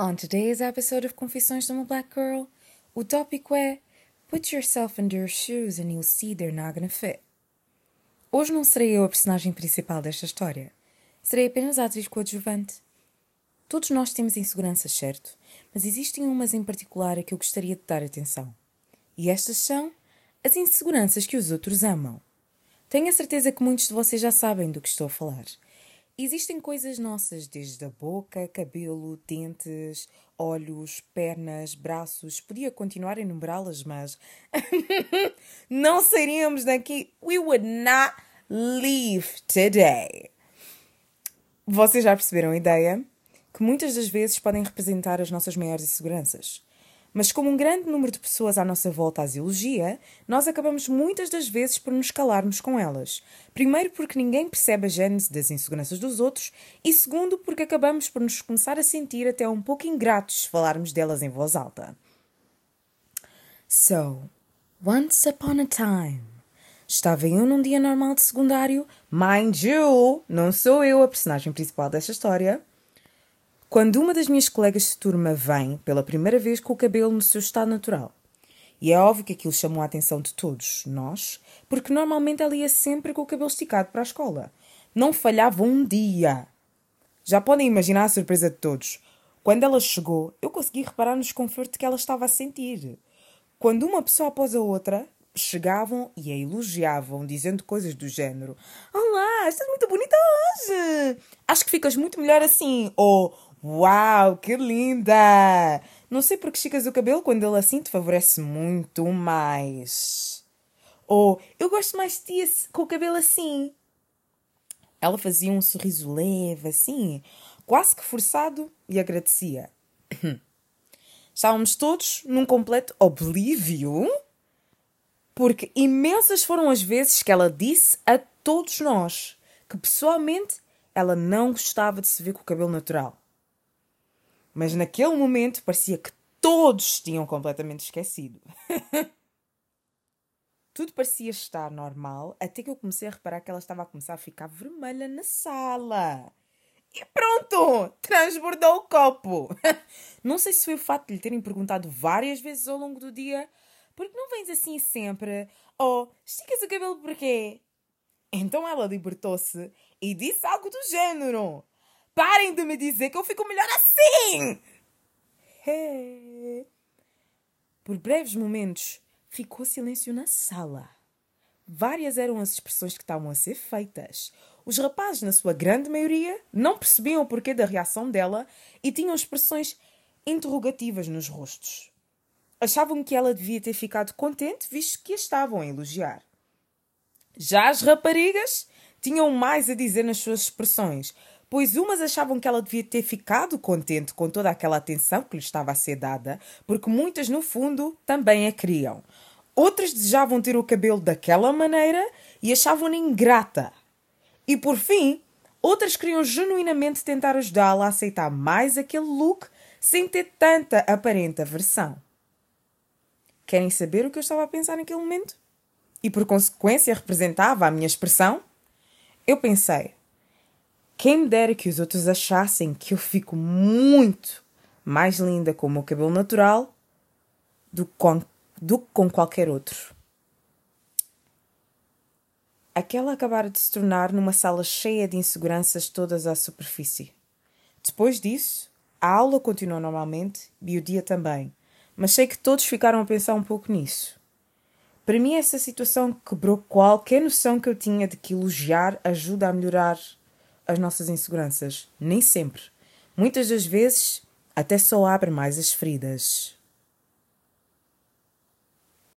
On today's episode of Confissões de uma Black Girl, o tópico é Put yourself in their shoes and you'll see they're not gonna fit. Hoje não serei eu a personagem principal desta história. Serei apenas a atriz coadjuvante. Todos nós temos inseguranças, certo? Mas existem umas em particular a que eu gostaria de dar atenção. E estas são as inseguranças que os outros amam. Tenho a certeza que muitos de vocês já sabem do que estou a falar. Existem coisas nossas, desde a boca, cabelo, dentes, olhos, pernas, braços. Podia continuar a enumerá-las, mas não sairíamos daqui. We would not leave today. Vocês já perceberam a ideia? Que muitas das vezes podem representar as nossas maiores inseguranças. Mas como um grande número de pessoas à nossa volta as elogia, nós acabamos muitas das vezes por nos calarmos com elas. Primeiro porque ninguém percebe a gênese das inseguranças dos outros e segundo porque acabamos por nos começar a sentir até um pouco ingratos se falarmos delas em voz alta. So, once upon a time, estava eu num dia normal de secundário, mind you, não sou eu a personagem principal desta história, quando uma das minhas colegas de turma vem pela primeira vez com o cabelo no seu estado natural. E é óbvio que aquilo chamou a atenção de todos nós, porque normalmente ela ia sempre com o cabelo esticado para a escola. Não falhava um dia. Já podem imaginar a surpresa de todos. Quando ela chegou, eu consegui reparar no desconforto que ela estava a sentir. Quando uma pessoa após a outra chegavam e a elogiavam, dizendo coisas do género: Olá, estás muito bonita hoje! Acho que ficas muito melhor assim. Ou Uau, que linda! Não sei porque esticas o cabelo quando ele assim te favorece muito mais. Ou eu gosto mais de ti com o cabelo assim. Ela fazia um sorriso leve, assim, quase que forçado, e agradecia. Estávamos todos num completo oblívio, porque imensas foram as vezes que ela disse a todos nós que pessoalmente ela não gostava de se ver com o cabelo natural. Mas naquele momento parecia que todos tinham completamente esquecido. Tudo parecia estar normal até que eu comecei a reparar que ela estava a começar a ficar vermelha na sala. E pronto! Transbordou o copo! Não sei se foi o fato de lhe terem perguntado várias vezes ao longo do dia porque não vens assim sempre? Ou esticas o cabelo porquê? Então ela libertou-se e disse algo do género. Parem de me dizer que eu fico melhor assim! Por breves momentos, ficou silêncio na sala. Várias eram as expressões que estavam a ser feitas. Os rapazes, na sua grande maioria, não percebiam o porquê da reação dela e tinham expressões interrogativas nos rostos. Achavam que ela devia ter ficado contente, visto que a estavam a elogiar. Já as raparigas tinham mais a dizer nas suas expressões, pois umas achavam que ela devia ter ficado contente com toda aquela atenção que lhe estava a ser dada, porque muitas, no fundo, também a queriam. Outras desejavam ter o cabelo daquela maneira e achavam-na ingrata. E por fim, outras queriam genuinamente tentar ajudá-la a aceitar mais aquele look sem ter tanta aparente aversão. Querem saber o que eu estava a pensar naquele momento? E por consequência representava a minha expressão? Eu pensei, quem dera que os outros achassem que eu fico muito mais linda com o meu cabelo natural do que com, do que com qualquer outro. Aquela acabara de se tornar numa sala cheia de inseguranças todas à superfície. Depois disso, a aula continuou normalmente e o dia também, mas sei que todos ficaram a pensar um pouco nisso. Para mim, essa situação quebrou qualquer noção que eu tinha de que elogiar ajuda a melhorar as nossas inseguranças. Nem sempre. Muitas das vezes até só abre mais as feridas.